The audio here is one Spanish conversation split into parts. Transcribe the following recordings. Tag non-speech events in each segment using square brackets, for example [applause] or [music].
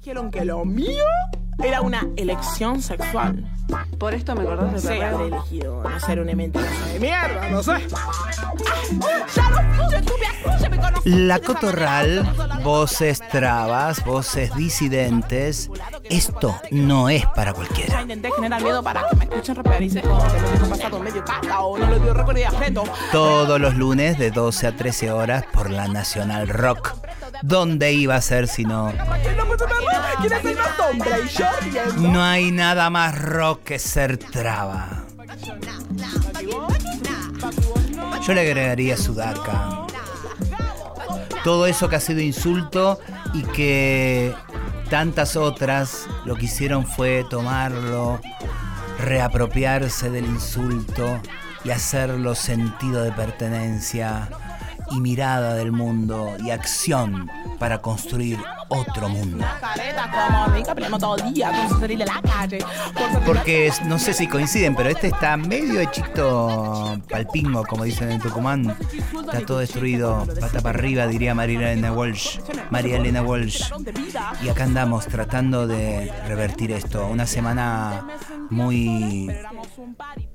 dijeron que lo mío era una elección sexual. Por esto me acordás de perreo. habré elegido no ser una mentirosa de mierda, no sé. La Cotorral, voces trabas, voces disidentes. Esto no es para cualquiera. intenté generar miedo para que me escuchen rapear y se pasado medio o no lo dio récord. Todos los lunes de 12 a 13 horas por la Nacional Rock. ¿Dónde iba a ser si no? No hay nada más rock que ser traba. Yo le agregaría Sudaca. Todo eso que ha sido insulto y que tantas otras lo que hicieron fue tomarlo, reapropiarse del insulto y hacerlo sentido de pertenencia y mirada del mundo y acción para construir otro mundo. Porque no sé si coinciden, pero este está medio hechito palpingo, como dicen en Tucumán. Está todo destruido, pata para arriba, diría María Elena Walsh. María Elena Walsh. Y acá andamos tratando de revertir esto. Una semana muy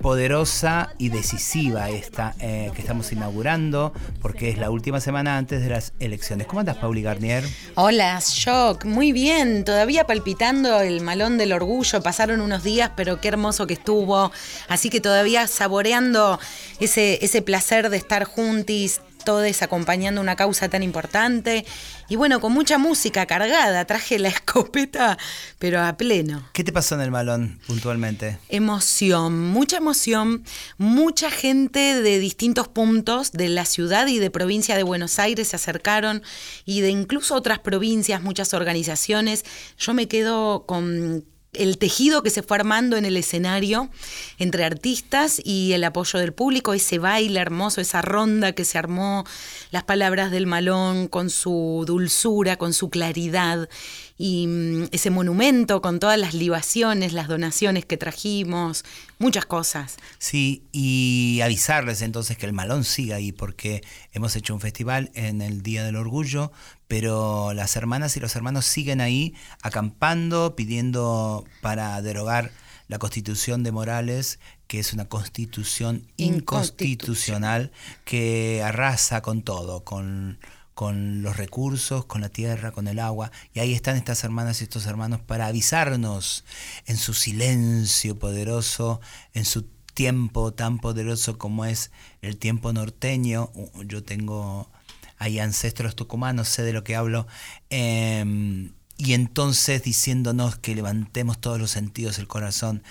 poderosa y decisiva esta eh, que estamos inaugurando, porque es la última semana antes de las elecciones. ¿Cómo andas, Pauli Garnier? Hola, Shock. Muy bien, todavía palpitando el malón del orgullo. Pasaron unos días, pero qué hermoso que estuvo. Así que todavía saboreando ese, ese placer de estar juntis, todos acompañando una causa tan importante. Y bueno, con mucha música cargada. Traje la [laughs] escopeta, pero a pleno. ¿Qué te pasó en el malón puntualmente? Emoción, mucha emoción, mucha gente de distintos puntos de la ciudad y de provincia de Buenos Aires se acercaron y de incluso otras provincias, muchas organizaciones. Yo me quedo con el tejido que se fue armando en el escenario entre artistas y el apoyo del público, ese baile hermoso, esa ronda que se armó, las palabras del malón con su dulzura, con su claridad y mm, ese monumento con todas las libaciones, las donaciones que trajimos, muchas cosas. Sí, y avisarles entonces que el malón siga ahí, porque hemos hecho un festival en el Día del Orgullo, pero las hermanas y los hermanos siguen ahí acampando, pidiendo para derogar la constitución de Morales, que es una constitución inconstitucional que arrasa con todo, con, con los recursos, con la tierra, con el agua. Y ahí están estas hermanas y estos hermanos para avisarnos en su silencio poderoso, en su tiempo tan poderoso como es el tiempo norteño. Yo tengo ahí ancestros tucumanos, sé de lo que hablo. em, y entonces diciéndonos que levantemos todos los sentidos, el corazón,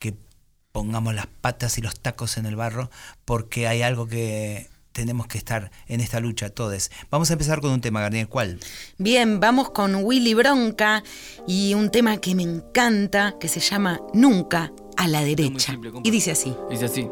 que pongamos las patas y los tacos en el barro, porque hay algo que tenemos que estar en esta lucha todos. Vamos a empezar con un tema, Garnier, ¿cuál? Bien, vamos con Willy Bronca y un tema que me encanta, que se llama Nunca a la derecha. simple, y dice así. Dice así.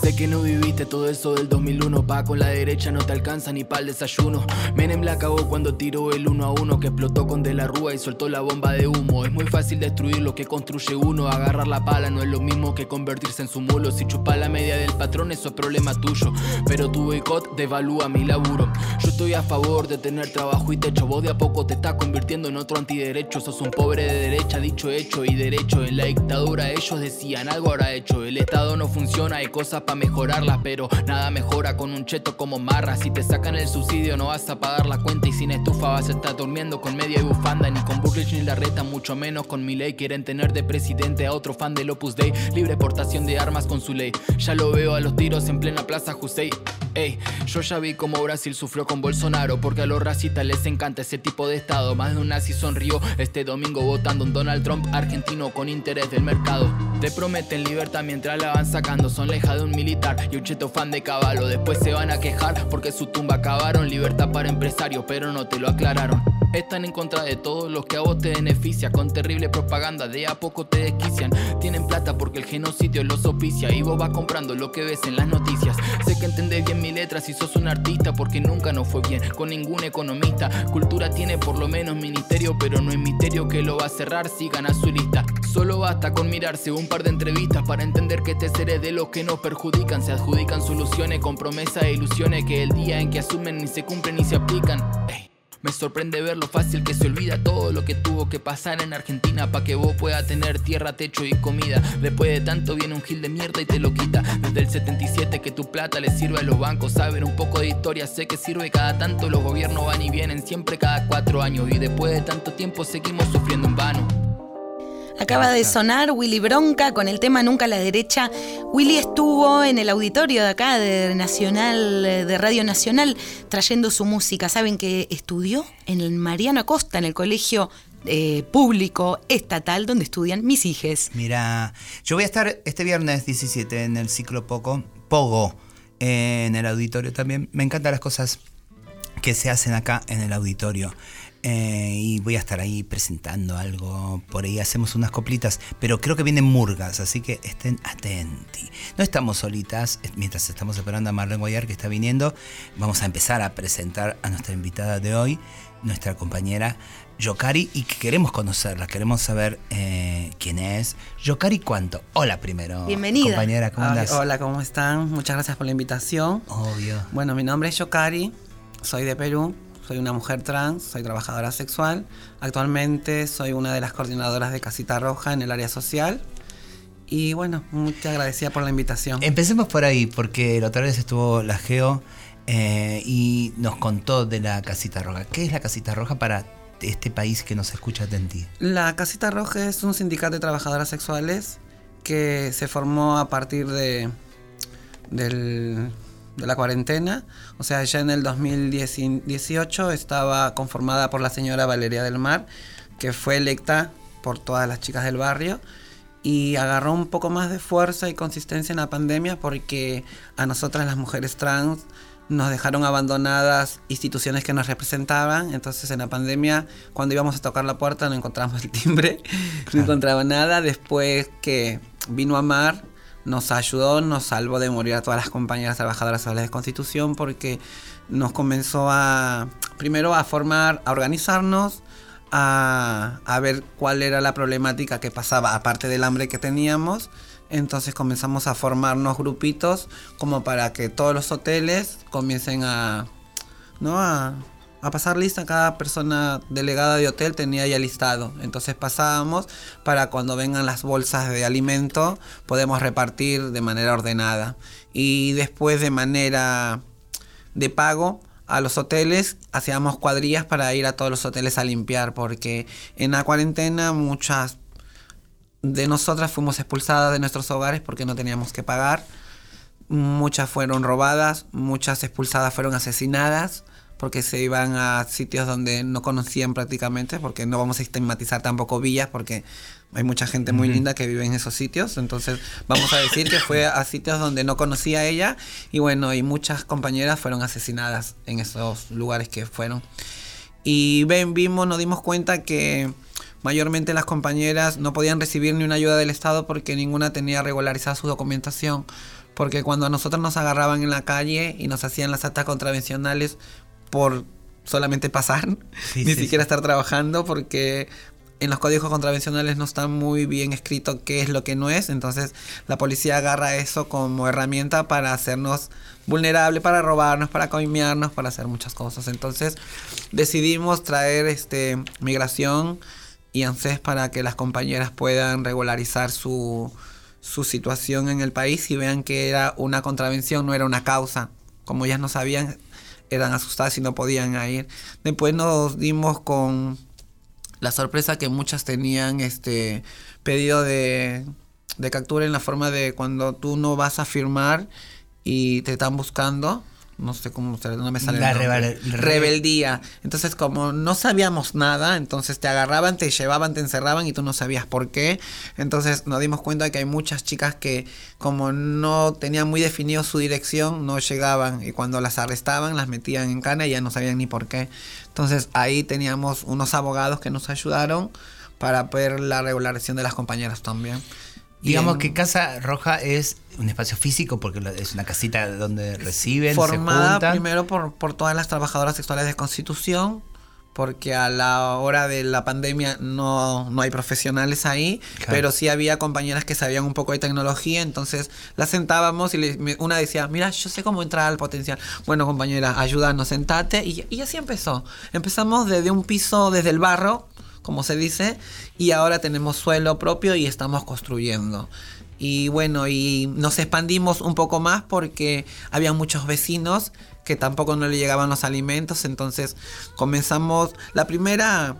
Sé que no viviste todo eso del 2001 Pa' con la derecha no te alcanza ni para el desayuno. Menem la cagó cuando tiró el uno a uno Que explotó con De la Rúa y soltó la bomba de humo. Es muy fácil destruir lo que construye uno. Agarrar la pala no es lo mismo que convertirse en su mulo. Si chupa la media del patrón eso es problema tuyo. Pero tu boicot devalúa mi laburo. Yo estoy a favor de tener trabajo y techo. Vos de a poco te estás convirtiendo en otro antiderecho. Sos un pobre de derecha, dicho hecho y derecho En la dictadura. Ellos decían algo habrá hecho. El estado no funciona, hay cosas para mejorarlas Pero nada mejora con un cheto como marra. Si te sacan el subsidio no vas a pagar la cuenta Y sin estufa vas a estar durmiendo con media y bufanda. Ni con Bullrich ni la reta, mucho menos con mi ley. Quieren tener de presidente a otro fan del Opus Dei. Libre portación de armas con su ley. Ya lo veo a los tiros en plena plaza Jusey Ey, yo ya vi cómo Brasil sufrió con Bolsonaro Porque a los racistas les encanta ese tipo de estado. Más de un nazi sonrió este domingo votando un Donald Trump argentino con interés del mercado. Te prometen libertad mientras la van sacando Son la hija de un militar y un cheto fan de caballo. Después se van a quejar porque su tumba acabaron. Libertad para empresarios pero no te lo aclararon. Están en contra de todos los que a vos te beneficia Con terrible propaganda de a poco te desquician. Tienen plata porque el genocidio los auspicia Y vos vas comprando lo que ves en las noticias. Sé que entendés bien mi letra si sos un artista Porque nunca nos fue bien con ningún economista. Cultura tiene por lo menos ministerio Pero no es misterio que lo va a cerrar. Si gana su lista. Solo basta con mirarse un par de entrevistas Para entender que este ser es de los que nos Se adjudican soluciones con promesas e ilusiones Que el día en que asumen ni se cumplen ni se aplican. Me sorprende ver lo fácil que se olvida todo lo que tuvo que pasar en Argentina para que vos puedas tener tierra, techo y comida. Después de tanto viene un gil de mierda y te lo quita. Desde el 77 que tu plata le sirve a los bancos. Saben un poco de historia, sé que sirve cada tanto. Los gobiernos van y vienen siempre cada cuatro años. Y después de tanto tiempo seguimos sufriendo en vano. Acaba de sonar Willy Bronca con el tema Nunca a la derecha. Willy estuvo en el auditorio de acá de Nacional, de Radio Nacional, trayendo su música. Saben que estudió en el Mariano Acosta, en el colegio eh, público estatal donde estudian mis hijes. Mira, yo voy a estar este viernes 17 en el ciclo Poco, Pogo, en el auditorio también. Me encantan las cosas que se hacen acá en el auditorio. Eh, y voy a estar ahí presentando algo, por ahí hacemos unas coplitas, pero creo que vienen murgas, así que estén atentos. No estamos solitas, mientras estamos esperando a Marlene Guayar que está viniendo, vamos a empezar a presentar a nuestra invitada de hoy, nuestra compañera Yokari, y que queremos conocerla, queremos saber eh, quién es. Yokari, ¿cuánto? Hola primero. Bienvenida. Compañera, ¿cómo andas? Hola, ¿cómo están? Muchas gracias por la invitación. Obvio. Bueno, mi nombre es Yokari, soy de Perú, soy una mujer trans, soy trabajadora sexual. Actualmente soy una de las coordinadoras de Casita Roja en el área social. Y bueno, muy agradecida por la invitación. Empecemos por ahí, porque la otra vez estuvo la Geo eh, y nos contó de la Casita Roja. ¿Qué es la Casita Roja para este país que nos escucha de ti? La Casita Roja es un sindicato de trabajadoras sexuales que se formó a partir de, del de la cuarentena. O sea, ya en el 2018 estaba conformada por la señora Valeria del Mar, que fue electa por todas las chicas del barrio y agarró un poco más de fuerza y consistencia en la pandemia porque a nosotras las mujeres trans nos dejaron abandonadas instituciones que nos representaban. Entonces en la pandemia, cuando íbamos a tocar la puerta, no encontramos el timbre, [laughs] no encontraba nada. Después que vino a Mar, nos ayudó, nos salvó de morir a todas las compañeras trabajadoras de la Constitución porque nos comenzó a, primero a formar, a organizarnos, a, a, ver cuál era la problemática que pasaba, aparte del hambre que teníamos. Entonces comenzamos a formarnos grupitos como para que todos los hoteles comiencen a, ¿no? a, a pasar lista. Cada persona delegada de hotel tenía ya listado. Entonces pasábamos para cuando vengan las bolsas de alimento podemos repartir de manera ordenada. Y después de manera de pago a los hoteles hacíamos cuadrillas para ir a todos los hoteles a limpiar porque en la cuarentena muchas de nosotras fuimos expulsadas de nuestros hogares porque no teníamos que pagar. Muchas fueron robadas, muchas expulsadas fueron asesinadas porque se iban a sitios donde no conocían prácticamente, porque no vamos a estigmatizar tampoco villas, porque hay mucha gente muy linda que vive en esos sitios, entonces vamos a decir que fue a sitios donde no conocía ella y bueno, y muchas compañeras fueron asesinadas en esos lugares que fueron. Y ven, vimos, nos dimos cuenta que mayormente las compañeras no podían recibir ni una ayuda del Estado porque ninguna tenía regularizada su documentación. Porque cuando a nosotros nos agarraban en la calle y nos hacían las actas contravencionales, por solamente pasar, Sí, ni sí, siquiera estar trabajando, porque en los códigos contravencionales no está muy bien escrito qué es lo que no es, entonces la policía agarra eso como herramienta para hacernos vulnerables, para robarnos, para coimearnos, para hacer muchas cosas. Entonces decidimos traer este migración y ANSES para que las compañeras puedan regularizar su, su situación en el país y vean que era una contravención, no era una causa. Como ellas no sabían, eran asustadas y no podían ir. Después nos dimos con la sorpresa que muchas tenían este pedido de, de captura en la forma de cuando tú no vas a firmar y te están buscando. No sé cómo no me sale. La rebel- Rebeldía. Entonces, como no sabíamos nada, entonces te agarraban, te llevaban, te encerraban y tú no sabías por qué. Entonces nos dimos cuenta que hay muchas chicas que como no tenían muy definido su dirección, no llegaban y cuando las arrestaban las metían en cana y ya no sabían ni por qué. Entonces ahí teníamos unos abogados que nos ayudaron para ver la regularización de las compañeras también. Digamos en- que Casa Roja es un espacio físico porque es una casita donde reciben, se formada juntan. primero por, por todas las trabajadoras sexuales de Constitución, porque a la hora de la pandemia no, no hay profesionales ahí, Claro. pero sí había compañeras que sabían un poco de tecnología, entonces las sentábamos y le- una decía, mira, yo sé cómo entrar al potencial. Bueno, compañera, ayúdanos, sentate. Y, y así empezó. Empezamos desde un piso, desde el barro, como se dice, y ahora tenemos suelo propio y estamos construyendo. Y bueno, y nos expandimos un poco más porque había muchos vecinos que tampoco no le llegaban los alimentos, entonces comenzamos la primera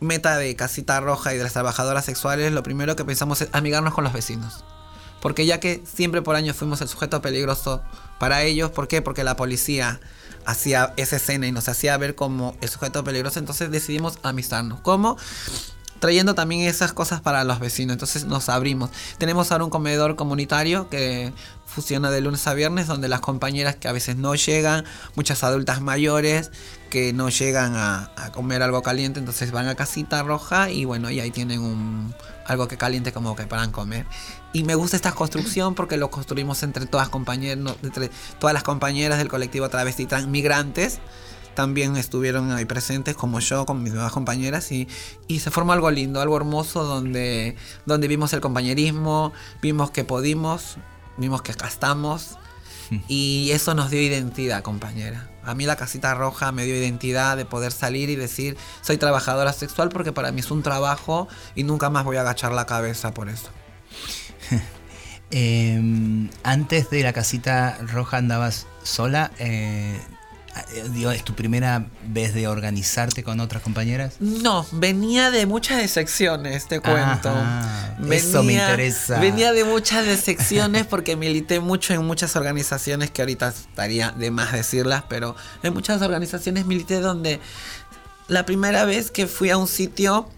meta de Casita Roja y de las trabajadoras sexuales, lo primero que pensamos es amigarnos con los vecinos. Porque ya que siempre por año fuimos el sujeto peligroso para ellos, ¿por qué? Porque la policía hacía esa escena y nos hacía ver como el sujeto peligroso, entonces decidimos amistarnos. ¿Cómo? Trayendo también esas cosas para los vecinos, entonces nos abrimos. Tenemos ahora un comedor comunitario que funciona de lunes a viernes, donde las compañeras que a veces no llegan, muchas adultas mayores que no llegan a, a comer algo caliente, entonces van a casita roja y bueno, y ahí tienen un algo que caliente como que para comer. Y me gusta esta construcción porque lo construimos entre todas entre todas las compañeras del colectivo travesti trans migrantes. También estuvieron ahí presentes como yo, con mis nuevas compañeras y, y se formó algo lindo, algo hermoso donde, donde vimos el compañerismo, vimos que pudimos, vimos que acá estamos y eso nos dio identidad, compañera. A mí la casita roja me dio identidad de poder salir y decir soy trabajadora sexual porque para mí es un trabajo y nunca más voy a agachar la cabeza por eso. [laughs] Eh, antes de la casita roja andabas sola. Eh, digo, ¿Es tu primera vez de organizarte con otras compañeras? No, venía de muchas decepciones, te cuento. Ajá, eso me interesa. Venía de muchas decepciones porque milité mucho en muchas organizaciones que ahorita estaría de más decirlas, pero en muchas organizaciones milité donde la primera vez que fui a un sitio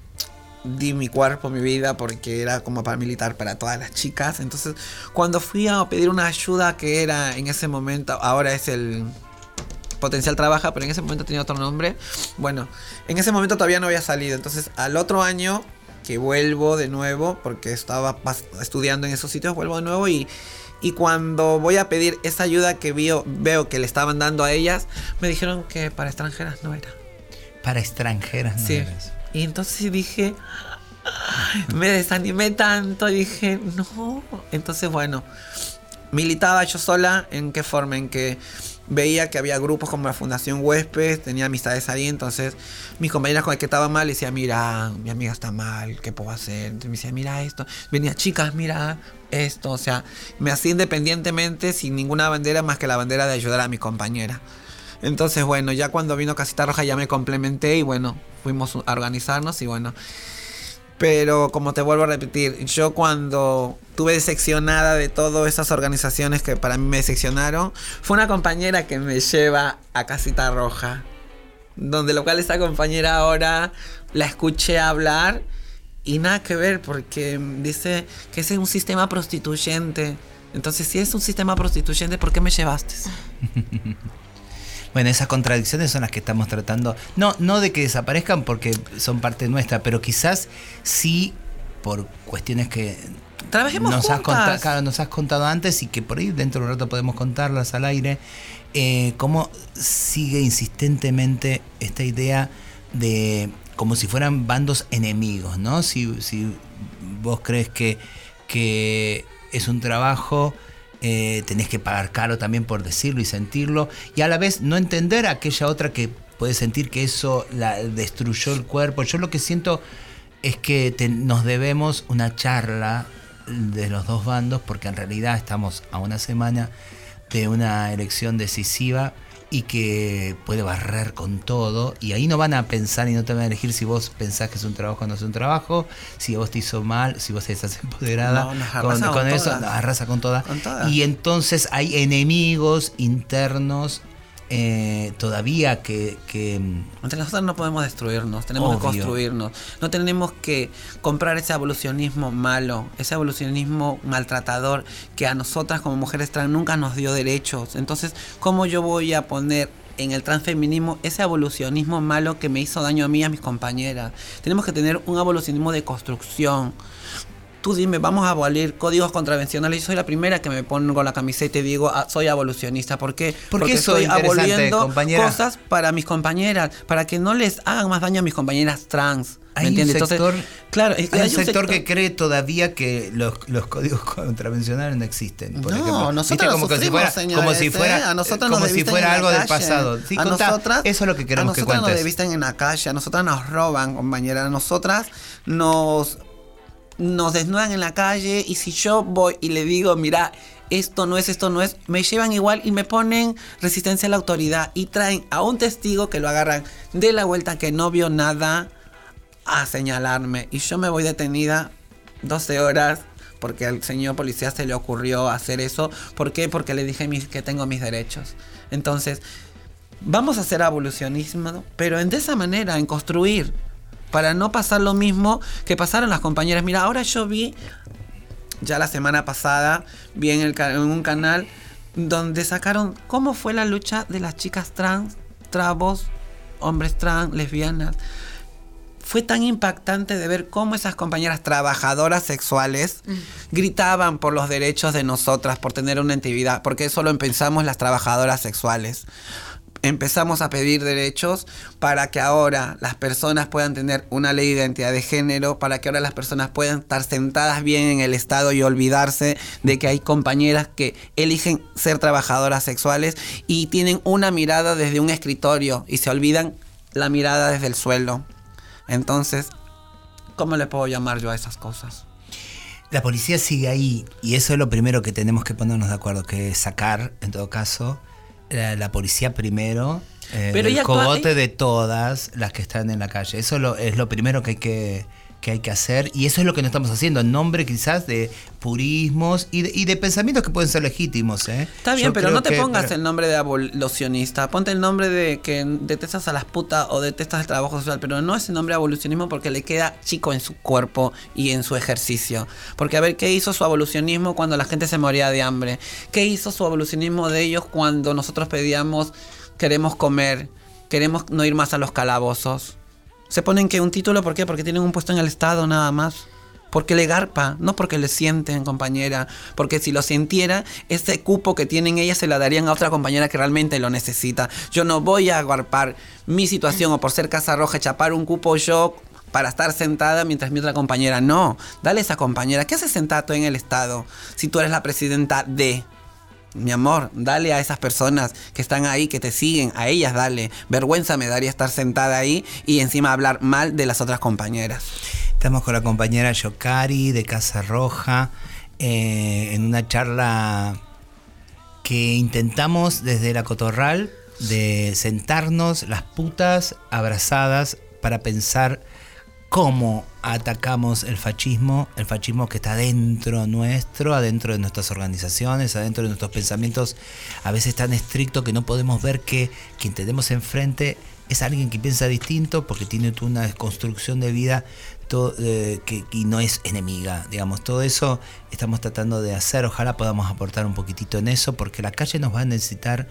di mi cuerpo, mi vida, porque era como para militar para todas las chicas. Entonces, cuando fui a pedir una ayuda que era en ese momento, ahora es el Potencial Trabaja, pero en ese momento tenía otro nombre. Bueno, en ese momento todavía no había salido. Entonces, al otro año que vuelvo de nuevo, porque estaba estudiando en esos sitios, vuelvo de nuevo y, y cuando voy a pedir esa ayuda que veo, veo que le estaban dando a ellas, me dijeron que para extranjeras no era. Para extranjeras, no Sí. eras. Y entonces dije, me desanimé tanto, dije, no. Entonces, bueno, militaba yo sola, ¿en qué forma? En que veía que había grupos como la Fundación Huésped, tenía amistades ahí, entonces mis compañeras con las que estaba mal, decía, mira, mi amiga está mal, ¿qué puedo hacer? Entonces me decía, mira esto, venía, chicas, mira esto, o sea, me hacía independientemente sin ninguna bandera más que la bandera de ayudar a mi compañera. Entonces, bueno, ya cuando vino Casita Roja ya me complementé y bueno, fuimos a organizarnos y bueno. Pero como te vuelvo a repetir, yo cuando tuve decepcionada de todas esas organizaciones que para mí me decepcionaron, fue una compañera que me lleva a Casita Roja. Donde lo cual esta compañera ahora la escuché hablar y nada que ver porque dice que ese es un sistema prostituyente. Entonces, si es un sistema prostituyente, ¿por qué me llevaste? [laughs] Bueno, esas contradicciones son las que estamos tratando. No, no de que desaparezcan porque son parte nuestra, pero quizás sí por cuestiones que Trabajemos nos has, juntas. conta- claro, nos has contado antes y que por ahí dentro de un rato podemos contarlas al aire. Eh, ¿Cómo sigue insistentemente esta idea de como si fueran bandos enemigos, ¿no? Si, si vos crees que, que es un trabajo, eh, tenés que pagar caro también por decirlo y sentirlo, y a la vez no entender a aquella otra que puede sentir que eso la destruyó el cuerpo. Yo lo que siento es que te- nos debemos una charla de los dos bandos, porque en realidad estamos a una semana de una elección decisiva y que puede barrer con todo. Y ahí no van a pensar y no te van a elegir si vos pensás que es un trabajo o no es un trabajo, si vos te hizo mal, si vos estás empoderada No, con, arrasa con con eso, todas. arrasa con todas. Con todas. Y entonces hay enemigos internos eh, todavía que, que Entre nosotros no podemos destruirnos, tenemos que construirnos. No tenemos que comprar ese evolucionismo malo, ese evolucionismo maltratador que a nosotras como mujeres trans nunca nos dio derechos. Entonces, ¿cómo yo voy a poner en el transfeminismo ese evolucionismo malo que me hizo daño a mí y a mis compañeras? Tenemos que tener un evolucionismo de construcción. Tú dime, vamos a abolir códigos contravencionales. Yo soy la primera que me pongo la camiseta y digo, ah, soy abolicionista. ¿Por qué? ¿Por qué Porque estoy aboliendo compañera? cosas para mis compañeras, para que no les hagan más daño a mis compañeras trans. ¿Me Hay un entiendes? sector, claro, es que hay un sector, que cree todavía que los, los códigos [laughs] contravencionales no existen. Por no, ejemplo. nosotros como que si sufrimos, fuera, señores, como si ¿eh? fuera, a nosotros como nos si fuera algo del pasado. Sí, a contá. nosotras, eso es lo que queremos a que nosotras nos desvisten en la calle, a nosotras nos roban, compañera, a nosotras nos nos desnudan en la calle y si yo voy y le digo, mira, esto no es, esto no es, me llevan igual y me ponen resistencia a la autoridad y traen a un testigo que lo agarran de la vuelta que no vio nada a señalarme y yo me voy detenida 12 horas porque al señor policía se le ocurrió hacer eso. ¿Por qué? Porque le dije mis- que tengo mis derechos. Entonces, vamos a hacer evolucionismo, pero en de esa manera, en construir, para no pasar lo mismo que pasaron las compañeras. Mira, ahora yo vi, ya la semana pasada, vi en, el en un canal donde sacaron cómo fue la lucha de las chicas trans, trabos, hombres trans, lesbianas. Fue tan impactante de ver cómo esas compañeras trabajadoras sexuales gritaban por los derechos de nosotras, por tener una intimidad, porque eso lo empezamos las trabajadoras sexuales. Empezamos a pedir derechos para que ahora las personas puedan tener una ley de identidad de género, para que ahora las personas puedan estar sentadas bien en el Estado y olvidarse de que hay compañeras que eligen ser trabajadoras sexuales y tienen una mirada desde un escritorio y se olvidan la mirada desde el suelo. Entonces, ¿cómo le puedo llamar yo a esas cosas? La policía sigue ahí y eso es lo primero que tenemos que ponernos de acuerdo, que es sacar, en todo caso, la, la policía primero, eh, Pero actúa- cogote de todas las que están en la calle. Eso lo- es lo primero que hay que, que hay que hacer y eso es lo que no estamos haciendo, en nombre quizás de purismos y de, y de pensamientos que pueden ser legítimos. ¿eh? Está bien, Yo pero no te que- pongas pero- el nombre de abolicionista. Ponte el nombre de que detestas a las putas o detestas el trabajo social, pero no ese nombre de abolicionismo porque le queda chico en su cuerpo y en su ejercicio. Porque a ver, ¿qué hizo su abolicionismo cuando la gente se moría de hambre? ¿Qué hizo su abolicionismo de ellos cuando nosotros pedíamos, queremos comer, queremos no ir más a los calabozos? Se ponen que un título, ¿por qué? Porque tienen un puesto en el Estado nada más. Porque le garpa, no porque le sienten, compañera. Porque si lo sintiera, ese cupo que tienen ellas se la darían a otra compañera que realmente lo necesita. Yo no voy a agarpar mi situación o por ser Casa Roja, chapar un cupo yo para estar sentada mientras mi otra compañera. No, dale a esa compañera. ¿Qué haces sentada tú en el Estado si tú eres la presidenta de... Mi amor, dale a esas personas que están ahí, que te siguen, a ellas dale. Vergüenza me daría estar sentada ahí y encima hablar mal de las otras compañeras. Estamos con la compañera Yokari de Casa Roja eh, en una charla que intentamos desde la cotorral de sentarnos las putas abrazadas para pensar cómo atacamos el fascismo, el fascismo que está dentro nuestro, adentro de nuestras organizaciones, adentro de nuestros pensamientos, a veces tan estricto que no podemos ver que quien tenemos enfrente es alguien que piensa distinto porque tiene una construcción de vida eh, que, y no es enemiga, digamos, todo eso estamos tratando de hacer, ojalá podamos aportar un poquitito en eso porque la calle nos va a necesitar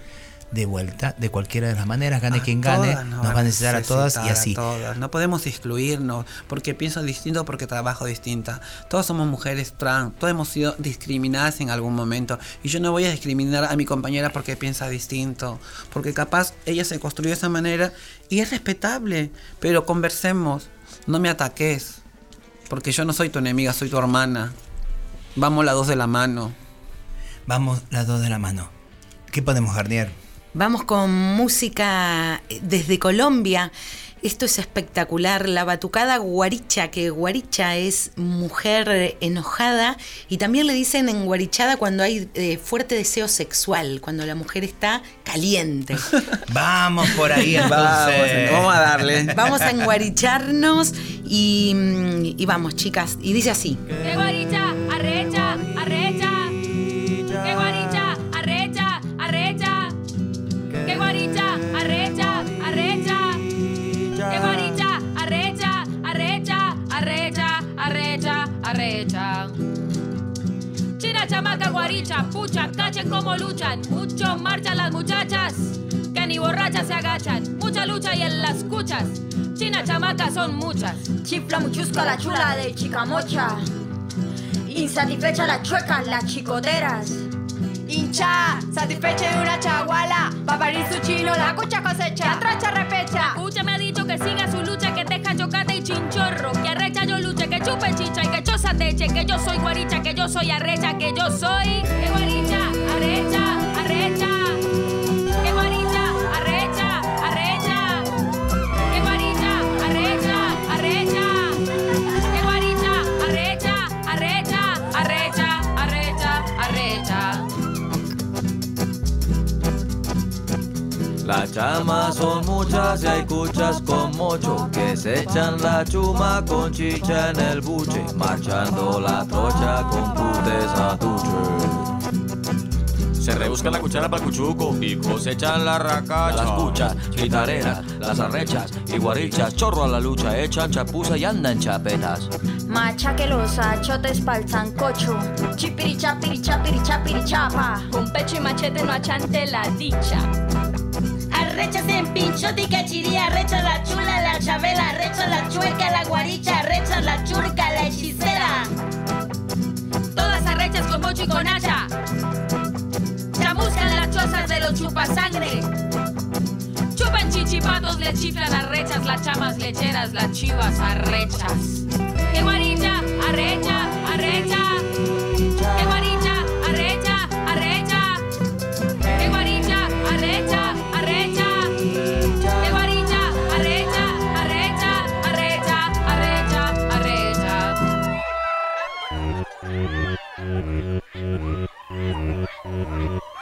de vuelta, de cualquiera de las maneras, gane A quien gane, nos va a necesitar a todas y así. todas. No podemos excluirnos porque pienso distinto, porque trabajo distinta. Todas somos mujeres trans, todas hemos sido discriminadas en algún momento. Y yo no voy a discriminar a mi compañera porque piensa distinto. Porque capaz ella se construyó de esa manera y es respetable. Pero conversemos, no me ataques. Porque yo no soy tu enemiga, soy tu hermana. Vamos las dos de la mano. Vamos las dos de la mano. ¿Qué podemos, Garnier? Vamos con música eh, desde Colombia. Esto es espectacular. La batucada guaricha, que guaricha es mujer enojada y también le dicen en guarichada cuando hay eh, fuerte deseo sexual, cuando la mujer está caliente. [laughs] Vamos por ahí Vamos, entonces. vamos a darle. Vamos a enguaricharnos y, mm, y vamos, chicas. Y dice así. ¡Qué guaricha! ¡Arrecha! ¡Arrecha! ¡Arrecha! China, chamaca, guaricha, pucha, cachen como luchan. Mucho marchan las muchachas, que ni borrachas se agachan. Mucha lucha y en las cuchas. China, chamaca, son muchas. Chifla muchusca la chula de Chicamocha. Insatisfecha las chuecas, las chicoteras. Hincha, satisfecha de una chaguala. Paparí su chino, la cucha cosecha. La tracha repecha. Me ha dicho que siga su lucha, que deja chocate y chinchorro. Que arrecha yo luche, que chupe chicha y que Que yo soy guaricha, que yo soy arrecha, que yo soy. Guaricha, arrecha. Las chamas son muchas y hay cuchas con mocho que se echan la chuma con chicha en el buche, marchando la trocha con putes a tuche. Se rebusca la cuchara para el cuchuco y cosechan la racacha. Las cuchas, guitarreras, las arrechas y guarichas, chorro a la lucha, echan chapuza y andan chapetas. Machaque los achotes pa'l sancocho. Chipiri chapiri chapiri chapiri chapa. Con pecho y machete no achante la dicha. Arrechas en pinchote y cachiría, arrecha la chula, la chabela, arrecha la chueca, la guaricha, arrecha la churca, la hechicera. Todas arrechas con mocho y con hacha. Chamuscan las chozas de los chupasangre. Chupan chichipatos, le chiflan arrechas, las chamas lecheras, las chivas arrechas. ¡Qué guaricha, arrecha, arrecha!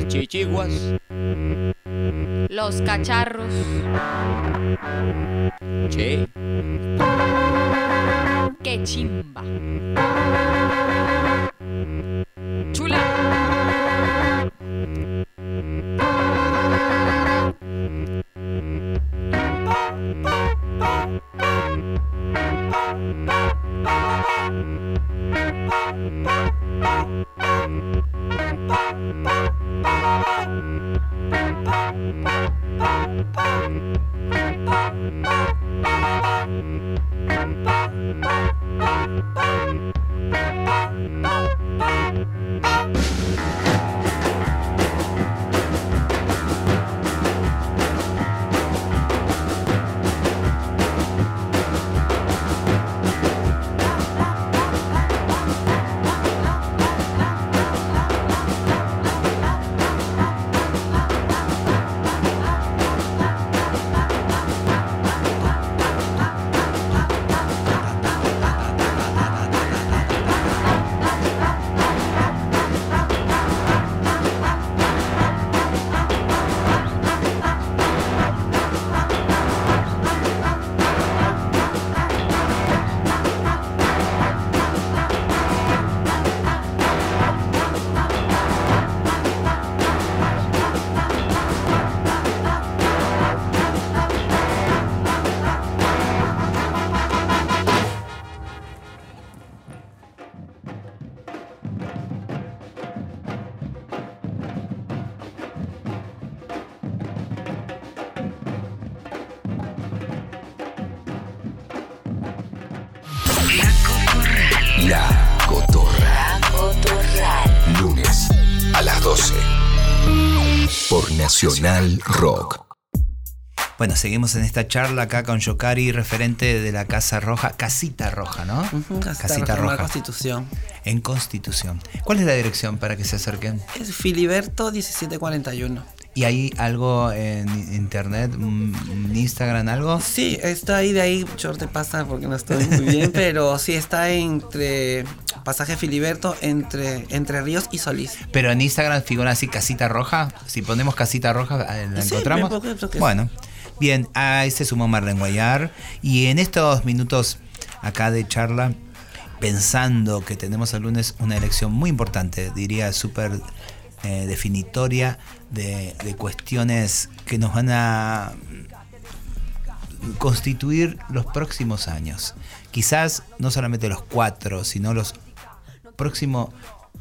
Las chichiguas. Los cacharros. Che. ¡Qué chimba! Rock. Bueno, seguimos en esta charla acá con Yokari, referente de la Casa Roja, Casita Roja, ¿no? Casita, Casita Roja. Constitución. En Constitución. ¿Cuál es la dirección para que se acerquen? Es Filiberto 1741. ¿Y hay algo en internet, un Instagram, algo? Sí, está ahí de ahí, short te pasa porque no estoy muy bien, [laughs] pero sí está entre pasaje Filiberto entre Entre Ríos y Solís. Pero en Instagram figura así Casita Roja. Si ponemos Casita Roja, eh, ¿la Sí, encontramos? parece que sí. Bueno, bien, ahí se sumó Marlene Guayar. Y en estos minutos acá de charla, pensando que tenemos el lunes una elección muy importante, diría súper eh, definitoria de, cuestiones que nos van a constituir los próximos años. Quizás no solamente los cuatro, sino los próximos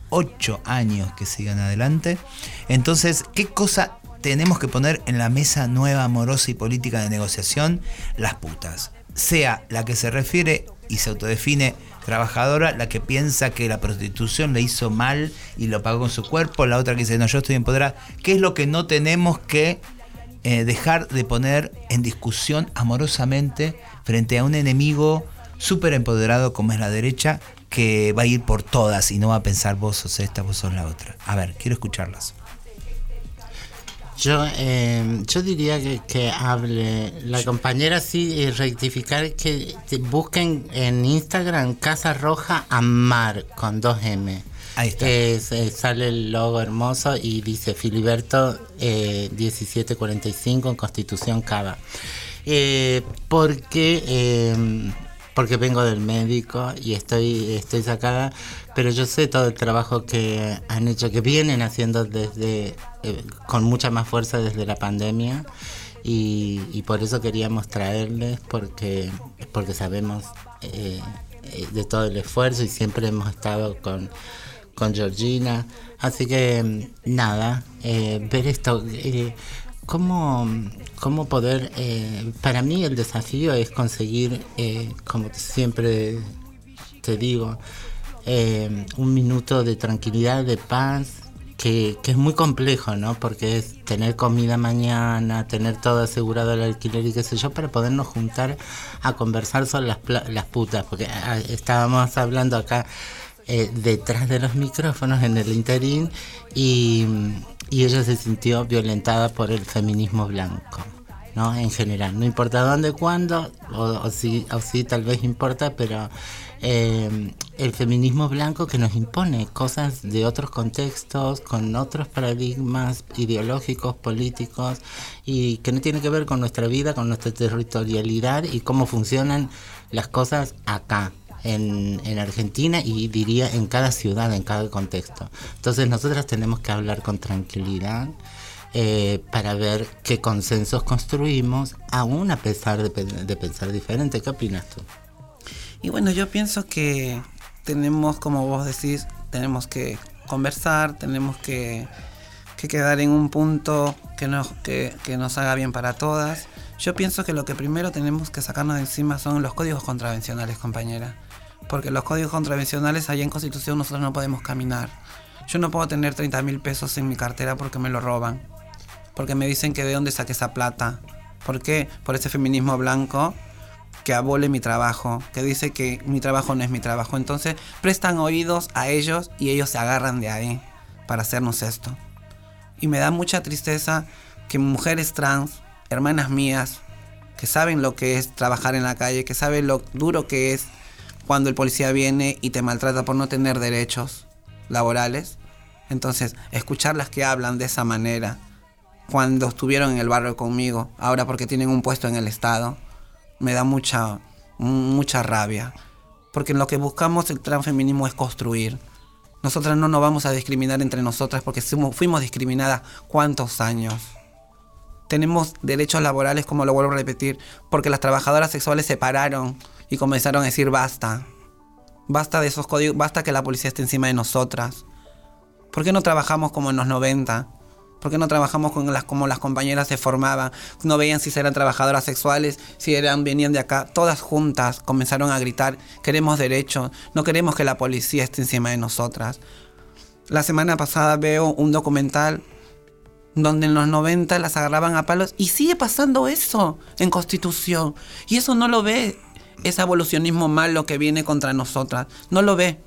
ocho años que sigan adelante. Entonces, ¿qué cosa tenemos que poner en la mesa nueva amorosa y política de negociación? Las putas. Sea la que se refiere y se autodefine trabajadora, la que piensa que la prostitución le hizo mal y lo pagó con su cuerpo, la otra que dice, no, yo estoy empoderada. ¿Qué es lo que no tenemos que eh, dejar de poner en discusión amorosamente frente a un enemigo súper empoderado como es la derecha, que va a ir por todas y no va a pensar vos sos esta, vos sos la otra. A ver, quiero escucharlas. Yo, eh, yo diría que, que hable la compañera sí y rectificar que busquen en Instagram Casa Roja Amar con 2M. Ahí está. Es, eh, sale el logo hermoso y dice Filiberto eh, 1745 en Constitución Cava. Eh, porque eh, porque vengo del médico y estoy estoy sacada, pero yo sé todo el trabajo que han hecho, que vienen haciendo desde eh, con mucha más fuerza desde la pandemia y, por eso queríamos traerles porque porque sabemos eh, eh, de todo el esfuerzo y siempre hemos estado con con Georgina, así que nada, ver esto. eh, ¿Cómo, cómo poder, eh, para mí el desafío es conseguir, eh, como siempre te digo, eh, un minuto de tranquilidad, de paz, que, que es muy complejo, ¿no? Porque es tener comida mañana, tener todo asegurado el alquiler y qué sé yo, para podernos juntar a conversar sobre las, las putas, porque ah, estábamos hablando acá eh, detrás de los micrófonos en el interín y, y ella se sintió violentada por el feminismo blanco. ¿no? En general, no importa dónde, cuándo, o, o si, o si tal vez importa, pero eh, el feminismo blanco que nos impone cosas de otros contextos, con otros paradigmas ideológicos, políticos, y que no tiene que ver con nuestra vida, con nuestra territorialidad y cómo funcionan las cosas acá, en, en Argentina y diría en cada ciudad, en cada contexto. Entonces nosotras tenemos que hablar con tranquilidad eh, para ver qué consensos construimos, aún a pesar de, de pensar diferente. ¿Qué opinas tú? Y bueno, yo pienso que tenemos, como vos decís, tenemos que conversar, tenemos que, que quedar en un punto que nos, que, que nos haga bien para todas. Yo pienso que lo que primero tenemos que sacarnos de encima son los códigos contravencionales, compañera. Porque los códigos contravencionales allá en Constitución nosotros no podemos caminar. Yo no puedo tener 30 mil pesos en mi cartera porque me lo roban. Porque me dicen que de dónde saqué esa plata. ¿Por qué? Por ese feminismo blanco que abole mi trabajo, que dice que mi trabajo no es mi trabajo. Entonces prestan oídos a ellos y ellos se agarran de ahí para hacernos esto. Y me da mucha tristeza que mujeres trans, hermanas mías, que saben lo que es trabajar en la calle, que saben lo duro que es cuando el policía viene y te maltrata por no tener derechos laborales. Entonces, escucharlas que hablan de esa manera, cuando estuvieron en el barrio conmigo, ahora porque tienen un puesto en el Estado, me da mucha, mucha rabia. Porque lo que buscamos el transfeminismo es construir. Nosotras no nos vamos a discriminar entre nosotras porque fuimos, fuimos discriminadas cuántos años. Tenemos derechos laborales, como lo vuelvo a repetir, porque las trabajadoras sexuales se pararon y comenzaron a decir basta. Basta de esos códigos, basta que la policía esté encima de nosotras. ¿Por qué no trabajamos como en los 90? ¿Por qué no trabajamos con las, como las compañeras se formaban? No veían si eran trabajadoras sexuales, si eran, venían de acá. Todas juntas comenzaron a gritar, queremos derechos, no queremos que la policía esté encima de nosotras. La semana pasada veo un documental donde en los 90 las agarraban a palos y sigue pasando eso en Constitución. Y eso no lo ve ese evolucionismo malo que viene contra nosotras. No lo ve.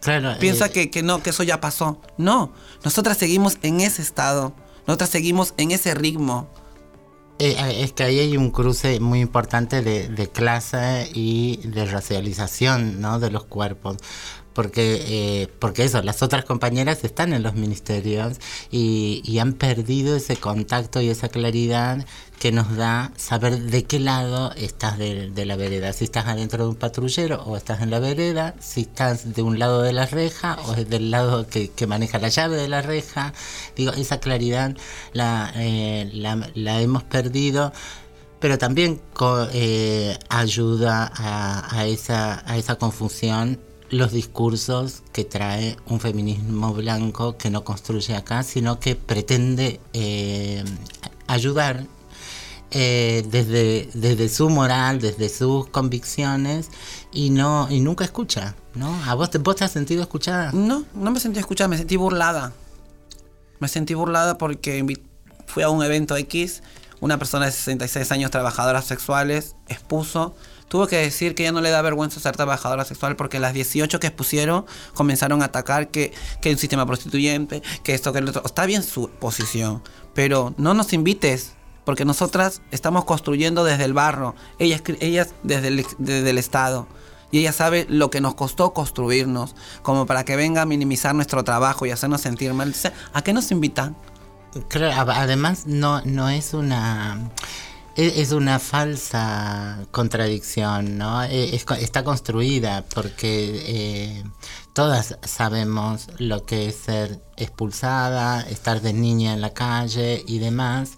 Claro, Piensa eh, que, que no, que eso ya pasó. No, nosotras seguimos en ese estado. Nosotras seguimos en ese ritmo. Eh, es que ahí hay un cruce muy importante de, de clase y de racialización ¿no? de los cuerpos. Porque, eh, porque eso, las otras compañeras están en los ministerios y, y han perdido ese contacto y esa claridad que nos da saber de qué lado estás de, de la vereda, si estás adentro de un patrullero o estás en la vereda, si estás de un lado de la reja o del lado que, que maneja la llave de la reja. Digo, esa claridad la, eh, la, la hemos perdido pero también eh, ayuda a, a esa, a esa confusión los discursos que trae un feminismo blanco que no construye acá, sino que pretende eh, ayudar eh, desde, desde su moral, desde sus convicciones y no y nunca escucha, ¿no? ¿A vos te, vos te has sentido escuchada? No, no me sentí escuchada, me sentí burlada. Me sentí burlada porque fui a un evento X, una persona de 66 años, trabajadora sexuales, expuso. Tuvo que decir que ya no le da vergüenza ser trabajadora sexual porque las 18 que expusieron comenzaron a atacar que, que un sistema prostituyente, que esto, que el otro. Está bien su posición, pero no nos invites porque nosotras estamos construyendo desde el barro, ellas, ellas desde el, desde el Estado. Y ella sabe lo que nos costó construirnos, como para que venga a minimizar nuestro trabajo y hacernos sentir mal. ¿A qué nos invitan? Además no, no es una es una falsa contradicción, ¿no? E- está construida porque eh, todas sabemos lo que es ser expulsada, estar de niña en la calle y demás.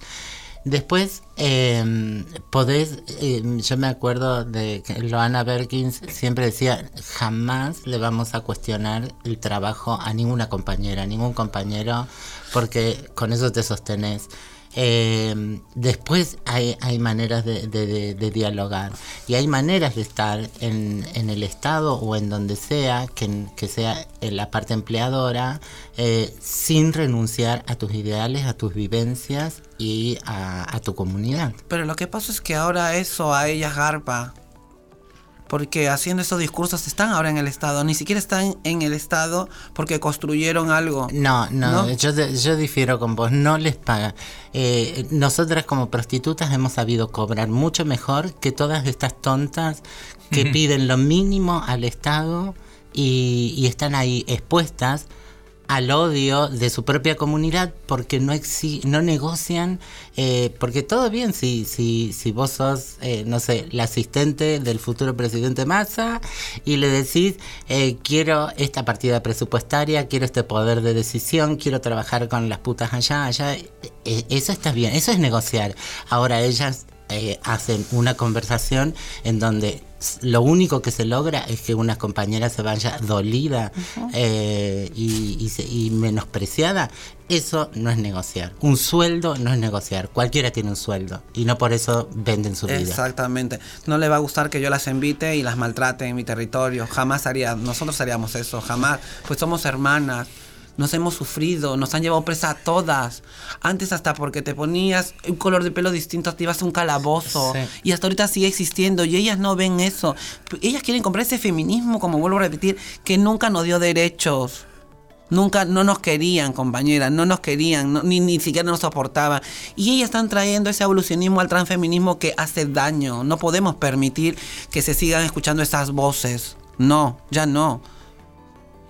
Después eh, podés, eh, yo me acuerdo de que Loana Berkins siempre decía, jamás le vamos a cuestionar el trabajo a ninguna compañera, a ningún compañero, porque con eso te sostenés. Eh, después hay, hay maneras de, de- de- de dialogar y hay maneras de estar en, en el Estado o en donde sea, que, que sea en la parte empleadora, eh, sin renunciar a tus ideales, a tus vivencias y a, a tu comunidad. Pero lo que pasa es que ahora eso a ellas garpa. Porque haciendo esos discursos están ahora en el Estado. Ni siquiera están en el Estado porque construyeron algo. No, no, ¿No? Yo, de- yo difiero con vos, no les paga. Eh, nosotras como prostitutas hemos sabido cobrar mucho mejor que todas estas tontas que piden lo mínimo al Estado y, y están ahí expuestas al odio de su propia comunidad porque no exi no negocian eh, porque todo bien si si si vos sos eh, no sé la asistente del futuro presidente Massa y le decís eh, quiero esta partida presupuestaria quiero este poder de decisión quiero trabajar con las putas allá allá eh, eh, eso está bien eso es negociar. Ahora ellas eh, hacen una conversación en donde lo único que se logra es que una compañera se vaya dolida eh, y, y se- y menospreciada. Eso no es negociar. Un sueldo no es negociar. Cualquiera tiene un sueldo y no por eso venden su vida. Exactamente. No le va a gustar que yo las invite y las maltrate en mi territorio. Jamás haría, nosotros haríamos eso, jamás. Pues somos hermanas. Nos hemos sufrido, nos han llevado presa a todas. Antes hasta porque te ponías un color de pelo distinto, te ibas a un calabozo. Sí. Y hasta ahorita sigue existiendo y ellas no ven eso. Ellas quieren comprar ese feminismo, como vuelvo a repetir, que nunca nos dio derechos. Nunca, no nos querían, compañeras, no nos querían, no- ni, ni siquiera nos soportaban. Y ellas están trayendo ese evolucionismo al transfeminismo que hace daño. No podemos permitir que se sigan escuchando esas voces. No, ya no.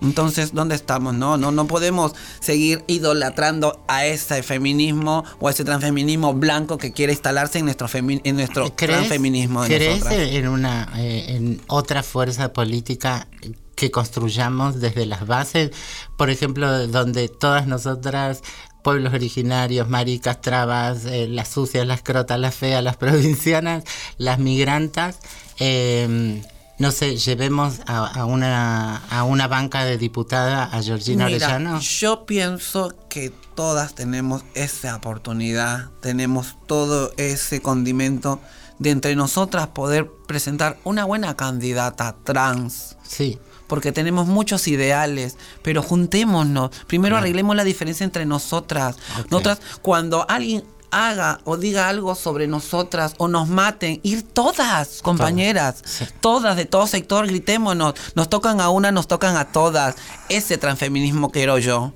Entonces, ¿dónde estamos? No, no, no podemos seguir idolatrando a ese feminismo o a ese transfeminismo blanco que quiere instalarse en nuestro, femi- en nuestro transfeminismo de ¿crees nosotras. en una eh, en otra fuerza política que construyamos desde las bases? Por ejemplo, donde todas nosotras pueblos originarios, maricas, trabas, eh, las sucias, las crotas, las feas, las [laughs] provincianas, las migrantas, eh, no sé, llevemos a, a una, a una banca de diputada a Georgina Mira, Orellano. yo pienso que todas tenemos esa oportunidad, tenemos todo ese condimento de entre nosotras poder presentar una buena candidata trans. Sí. Porque tenemos muchos ideales, pero juntémonos. Primero arreglemos la diferencia entre nosotras. Nosotras, cuando alguien haga o diga algo sobre nosotras o nos maten, ir todas, compañeras, todas de todo sector, gritémonos, nos tocan a una, nos tocan a todas. Ese transfeminismo quiero yo.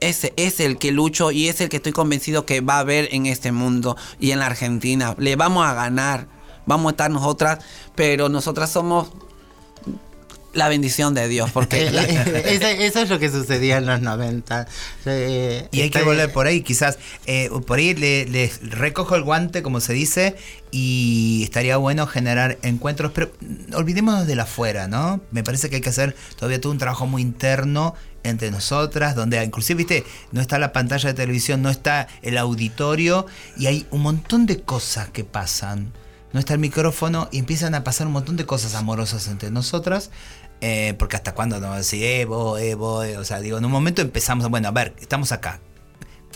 Ese es el que lucho y es el que estoy convencido que va a haber en este mundo y en la Argentina. Le vamos a ganar, vamos a estar nosotras, pero nosotras somos la bendición de Dios, porque la- [laughs] eso, eso es lo que sucedía en los 90. Eh, Y hay que volver por ahí, quizás. eh, por ahí le, le recojo el guante, como se dice, y estaría bueno generar encuentros, pero olvidémonos de la afuera, ¿no? Me parece que hay que hacer todavía todo un trabajo muy interno entre nosotras, donde inclusive, viste, no está la pantalla de televisión, no está el auditorio, y hay un montón de cosas que pasan. No está el micrófono y empiezan a pasar un montón de cosas amorosas entre nosotras. Eh, porque hasta cuándo no decir Evo, Evo, eh", o sea, digo, en un momento empezamos, a, bueno, a ver, estamos acá,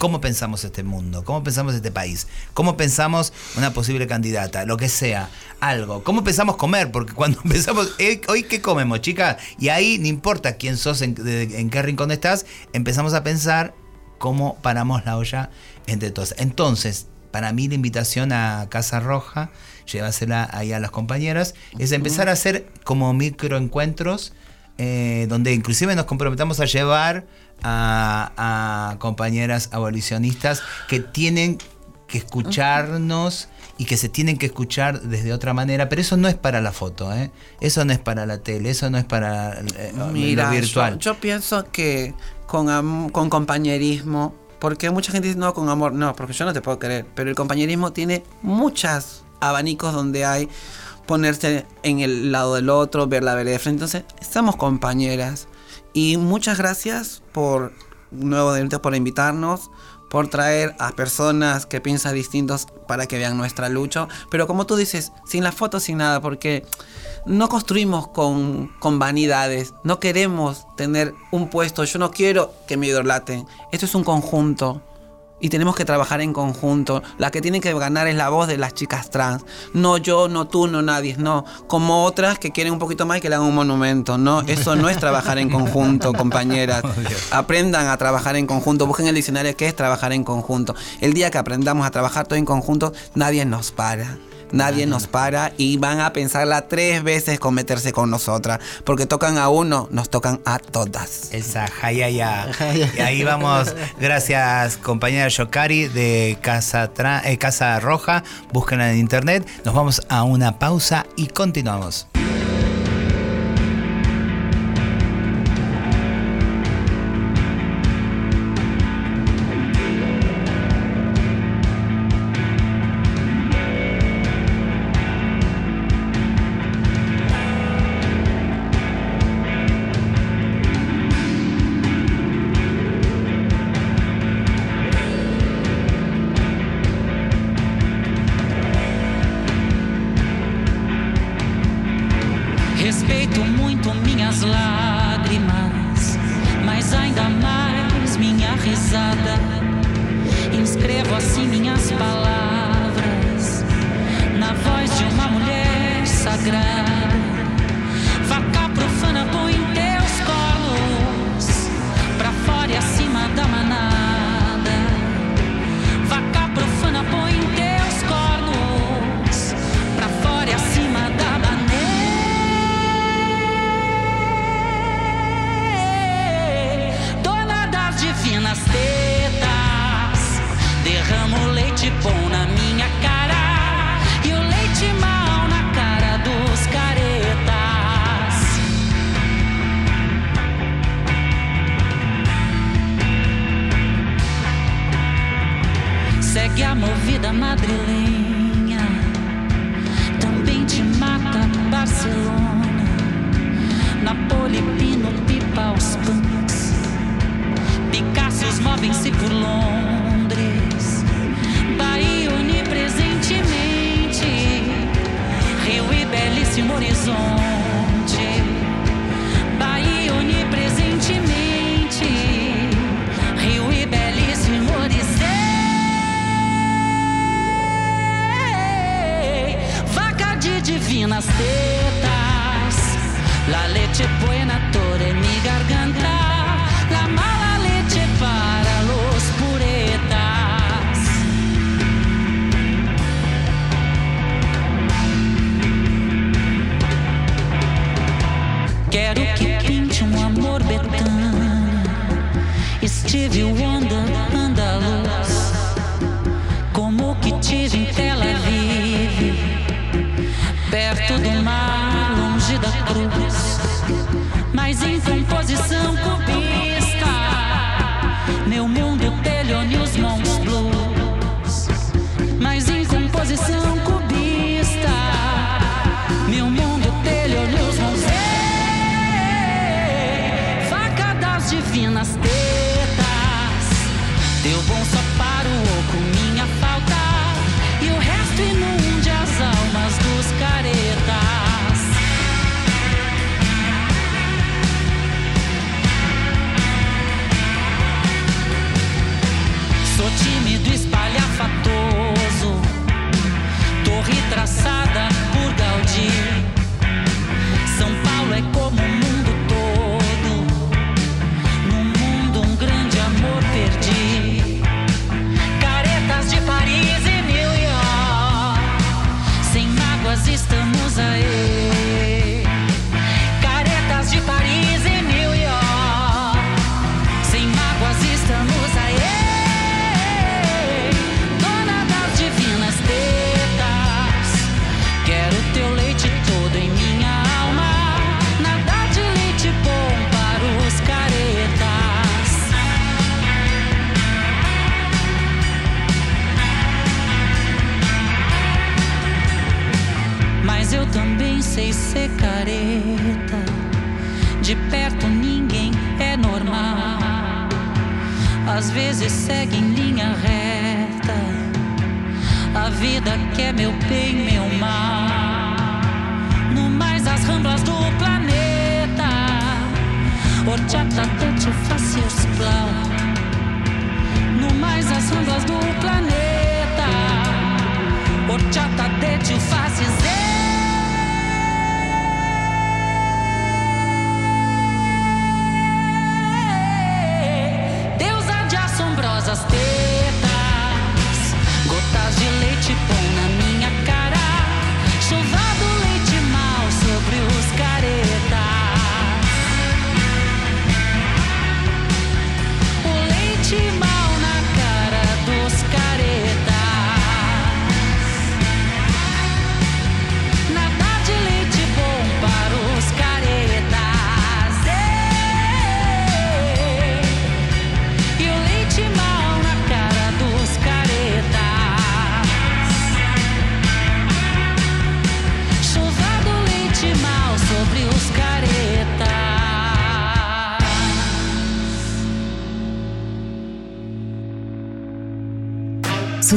¿Cómo pensamos este mundo? ¿Cómo pensamos este país? ¿Cómo pensamos una posible candidata? Lo que sea, algo. ¿Cómo pensamos comer? Porque cuando [laughs] empezamos, eh, hoy qué comemos, chicas, y ahí no importa quién sos, en, en qué rincón estás, empezamos a pensar cómo paramos la olla entre todos. Entonces, para mí la invitación a Casa Roja, llévasela ahí a las compañeras, es empezar a hacer como microencuentros eh, donde inclusive nos comprometamos a llevar a, a compañeras abolicionistas que tienen que escucharnos y que se tienen que escuchar desde otra manera, pero eso no es para la foto, ¿eh? eso no es para la tele, eso no es para eh, Mira, lo virtual. Yo, pienso que con, con compañerismo, porque mucha gente dice no con amor, no, porque yo no te puedo creer, pero el compañerismo tiene muchos abanicos donde hay ponerse en el lado del otro, ver la vereda de frente. Entonces, estamos compañeras. Y muchas gracias por, nuevamente, por invitarnos, por traer a personas que piensan distintos para que vean nuestra lucha. Pero como tú dices, sin la foto, sin nada, porque no construimos con, con vanidades. No queremos tener un puesto. Yo no quiero que me idolaten. Esto es un conjunto. Y tenemos que trabajar en conjunto. La que tiene que ganar es la voz de las chicas trans. No yo, no tú, no nadie. No. Como otras que quieren un poquito más y que le hagan un monumento. No, eso no es trabajar en conjunto, [laughs] compañeras. Aprendan a trabajar en conjunto. Busquen el diccionario qué es trabajar en conjunto. El día que aprendamos a trabajar todo en conjunto, nadie nos para. Nadie nos para y van a pensarla tres veces con meterse con nosotras. Porque tocan a uno, nos tocan a todas. Esa jayaya. [laughs] Y ahí vamos. Gracias, compañera Yokari de Casa, Tra- eh, Casa Roja. Búsquenla en internet. Nos vamos a una pausa y continuamos. Leite bom na minha cara e o leite mal na cara dos caretas. Segue a movida madrilenha,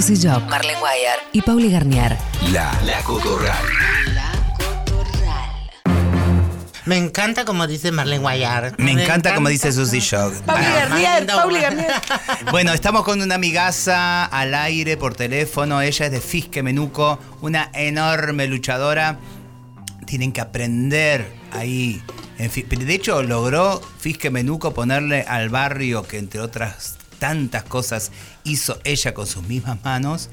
Susy Job, Marlene Guayar y Pauli Garnier. La, la Cotorral. Me encanta como dice Marlene Guayar. Me encanta como dice Susy Shock. Pauli Garnier, Pauli [laughs] Garnier. Bueno, estamos con una amigaza al aire por teléfono. Ella es de Fisque Menuco, una enorme luchadora. Tienen que aprender ahí. En fin, pero de hecho, logró Fisque Menuco ponerle al barrio, que entre otras tantas cosas hizo ella con sus mismas manos.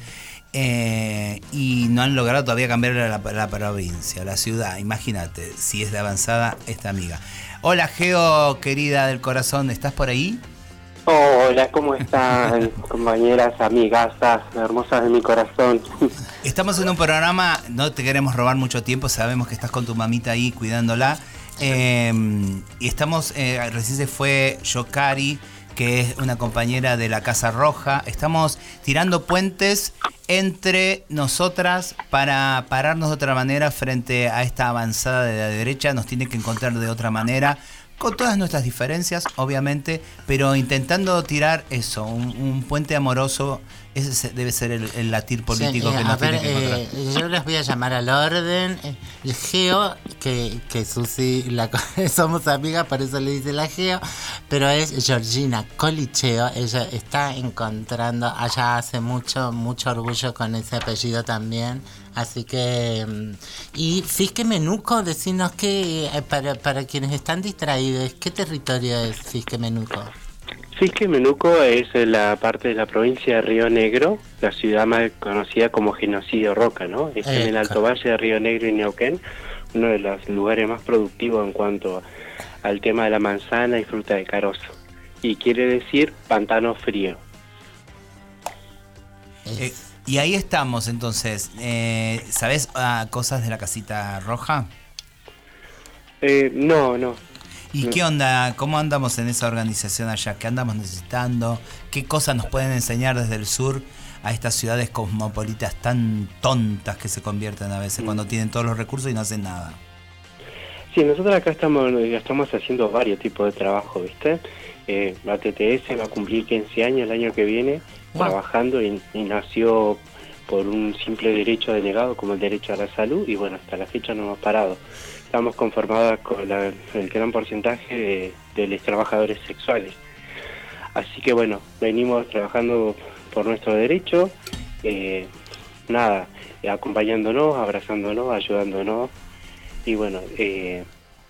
eh, y no han logrado todavía cambiar la, la provincia, la ciudad. Imagínate si es de avanzada esta amiga. Hola, Geo, querida del corazón, ¿estás por ahí? Hola, ¿cómo están, [laughs] compañeras, amigas, hermosas de mi corazón? Estamos en un programa, no te queremos robar mucho tiempo, sabemos que estás con tu mamita ahí cuidándola. Eh, y estamos, eh, recién se fue Yokari, que es una compañera de la Casa Roja. Estamos tirando puentes entre nosotras para pararnos de otra manera frente a esta avanzada de la derecha. Nos tiene que encontrar de otra manera. Con todas nuestras diferencias, obviamente, pero intentando tirar eso, un, un puente amoroso, ese se- debe ser el, el latir político Sí, que eh, nos a ver, tiene que encontrar. eh, yo les voy a llamar al orden. Eh, El Geo, que, que Susi la, [laughs] somos amigas, por eso le dice la Geo, pero es Georgina Colicheo. Ella está encontrando, allá hace mucho, mucho orgullo con ese apellido también. Así que. mm, Y Fisque Menuco, decinos que, eh, para, para quienes están distraídos, ¿qué territorio es Fisque Menuco? Fisque Menuco es la parte de la provincia de Río Negro, la ciudad más conocida como Genocidio Roca, ¿no? Está en el. Alto Valle de Río Negro y Neuquén, uno de los lugares más productivos en cuanto al tema de la manzana y fruta de carozo. Y quiere decir pantano frío. Eh, y ahí estamos, entonces. Eh, ¿Sabes ah, cosas de la casita roja? Eh, no, no. ¿Y qué onda? ¿Cómo andamos en esa organización allá? ¿Qué andamos necesitando? ¿Qué cosas nos pueden enseñar desde el sur a estas ciudades cosmopolitas tan tontas que se convierten a veces cuando tienen todos los recursos y no hacen nada? Sí, nosotros acá estamos, estamos haciendo varios tipos de trabajo, ¿viste? Eh, la TTS va a cumplir 15 años el año que viene trabajando y, y nació por un simple derecho denegado como el derecho a la salud y bueno, hasta la fecha no hemos parado. Estamos conformados con la- el gran porcentaje de, los trabajadores sexuales. Así que bueno, venimos trabajando por nuestro derecho, eh, nada, acompañándonos, abrazándonos, ayudándonos y bueno, eh,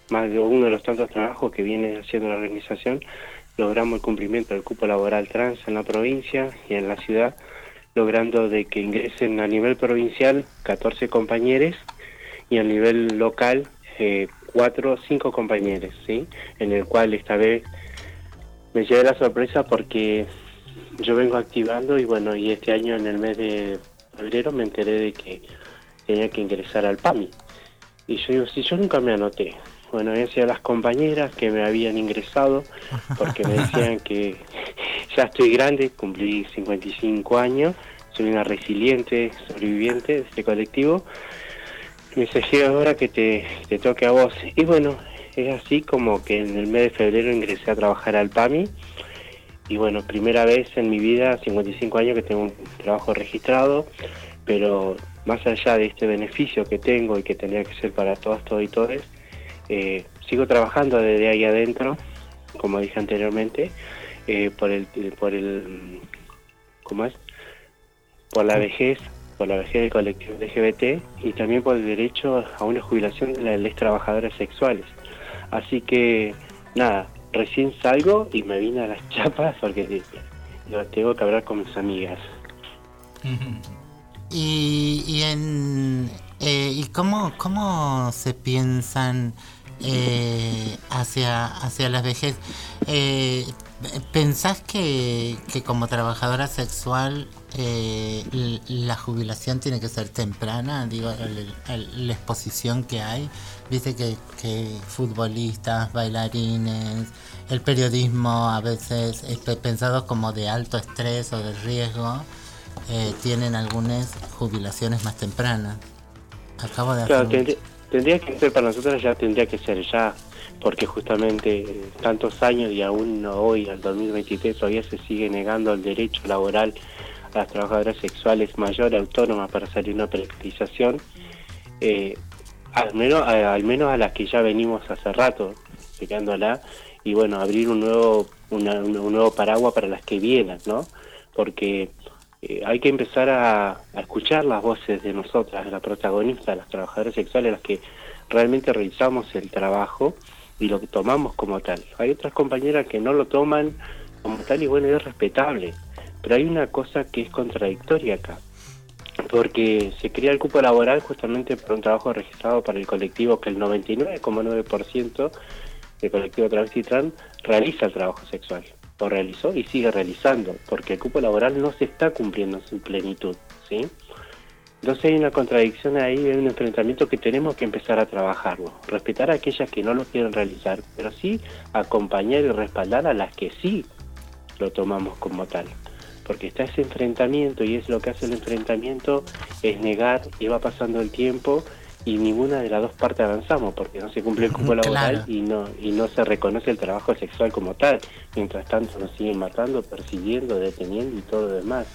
más de uno de los tantos trabajos que viene haciendo la organización, logramos el cumplimiento del cupo laboral trans en la provincia y en la ciudad, logrando de que ingresen a nivel provincial 14 compañeros y a nivel local eh, 4 o 5 compañeros, ¿sí? En el cual esta vez me llevé la sorpresa porque yo vengo activando y bueno, y este año en el mes de febrero me enteré de que tenía que ingresar al PAMI. Y yo digo, si yo nunca me anoté. Bueno, decía las compañeras que me habían ingresado porque me decían que [laughs] ya estoy grande, cumplí 55 años, soy una resiliente sobreviviente de este colectivo. Me dice, ahora que te, toque a vos. Y bueno, es así como que en el mes de febrero ingresé a trabajar al PAMI. Y bueno, primera vez en mi vida, 55 años que tengo un trabajo registrado, pero más allá de este beneficio que tengo y que tendría que ser para todas, todos y todos, eh, sigo trabajando desde ahí adentro, como dije anteriormente, eh, por el, por el, ¿cómo es? Por la vejez, por la vejez del colectivo LGBT y también por el derecho a una jubilación de las trabajadoras sexuales. Así que, nada, recién salgo y me vine a las [laughs] chapas porque tengo que hablar con mis amigas. [laughs] Y, y en eh, y cómo cómo se piensan eh, hacia hacia la vejez. Eh, pensás que, que como trabajadora sexual eh, la jubilación tiene que ser temprana digo el- la exposición que hay. Viste que, que futbolistas bailarines el periodismo a veces es pe- pensado como de alto estrés o de riesgo eh, tienen algunas jubilaciones más tempranas. Acabo de Claro, hacer un- tendría, que ser para nosotros ya tendría que ser ya, porque justamente tantos años y aún hoy, al 2023, todavía se sigue negando el derecho laboral a las trabajadoras sexuales mayor autónomas para salir una precarización, eh, al menos a, al menos a las que ya venimos hace rato peleándola y bueno abrir un nuevo una- un, un nuevo paraguas para las que vienen, ¿no? Porque eh, hay que empezar a, escuchar las voces de nosotras, de las protagonistas, las trabajadoras sexuales, las que realmente realizamos el trabajo y lo que tomamos como tal. Hay otras compañeras que no lo toman como tal y bueno, es respetable. Pero hay una cosa que es contradictoria acá, porque se crea el cupo laboral justamente por un trabajo registrado para el colectivo que el 99,9% del colectivo travesti trans realiza el trabajo sexual, o realizó y sigue realizando, porque el cupo laboral no se está cumpliendo en su plenitud, ¿sí? Entonces hay una contradicción ahí, hay un enfrentamiento que tenemos que empezar a trabajarlo. Respetar a aquellas que no lo quieren realizar, pero sí acompañar y respaldar a las que sí lo tomamos como tal. Porque está ese enfrentamiento y es lo que hace el enfrentamiento, es negar y va pasando el tiempo y ninguna de las dos partes avanzamos porque no se cumple el cupo Claro. laboral y no y no se reconoce el trabajo sexual como tal. Mientras tanto nos siguen matando, persiguiendo, deteniendo y todo lo demás.